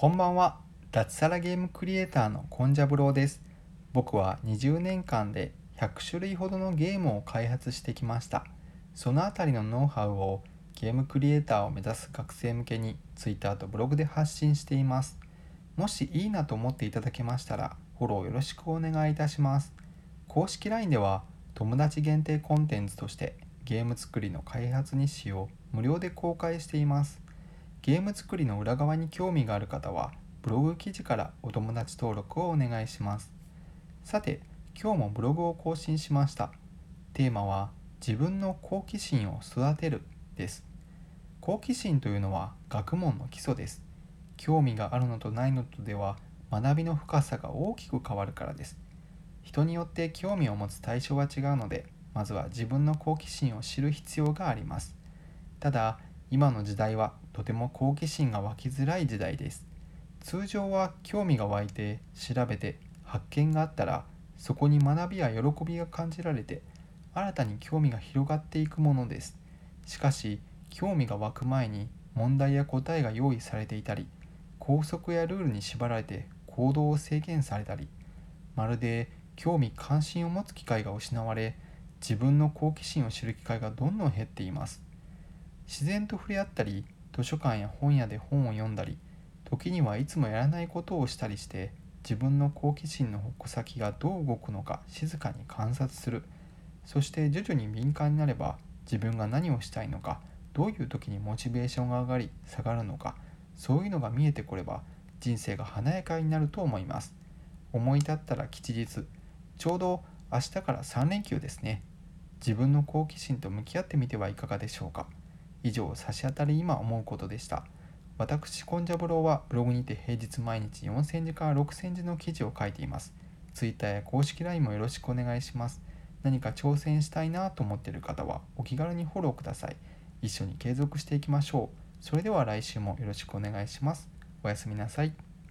こんばんは。脱サラゲームクリエイターのコンジャブローです。僕は20年間で100種類ほどのゲームを開発してきました。そのあたりのノウハウをゲームクリエイターを目指す学生向けに Twitter とブログで発信しています。もしいいなと思っていただけましたらフォローよろしくお願いいたします。公式 LINE では友達限定コンテンツとしてゲーム作りの開発日誌を無料で公開しています。ゲーム作りの裏側に興味がある方はブログ記事からお友達登録をお願いします。さて今日もブログを更新しました。テーマは自分の好奇心を育てるです。好奇心というのは学問の基礎です。興味があるのとないのとでは学びの深さが大きく変わるからです。人によって興味を持つ対象は違うのでまずは自分の好奇心を知る必要があります。ただ今の時代はとても好奇心が湧きづらい時代です。通常は興味が湧いて調べて発見があったらそこに学びや喜びが感じられて新たに興味が広がっていくものです。しかし興味が湧く前に問題や答えが用意されていたり校則やルールに縛られて行動を制限されたりまるで興味関心を持つ機会が失われ自分の好奇心を知る機会がどんどん減っています。自然と触れ合ったり図書館や本屋で本を読んだり時にはいつもやらないことをしたりして自分の好奇心の矛先がどう動くのか静かに観察する。そして徐々に敏感になれば自分が何をしたいのかどういう時にモチベーションが上がり下がるのかそういうのが見えてこれば人生が華やかになると思います。思い立ったら吉日ちょうど明日から3連休ですね。自分の好奇心と向き合ってみてはいかがでしょうか。以上差し当たり今思うことでした。私コンジャブローはブログにて平日毎日4000字から6000字の記事を書いています。Twitter や公式 LINE もよろしくお願いします。何か挑戦したいなと思っている方はお気軽にフォローください。一緒に継続していきましょう。それでは来週もよろしくお願いします。おやすみなさい。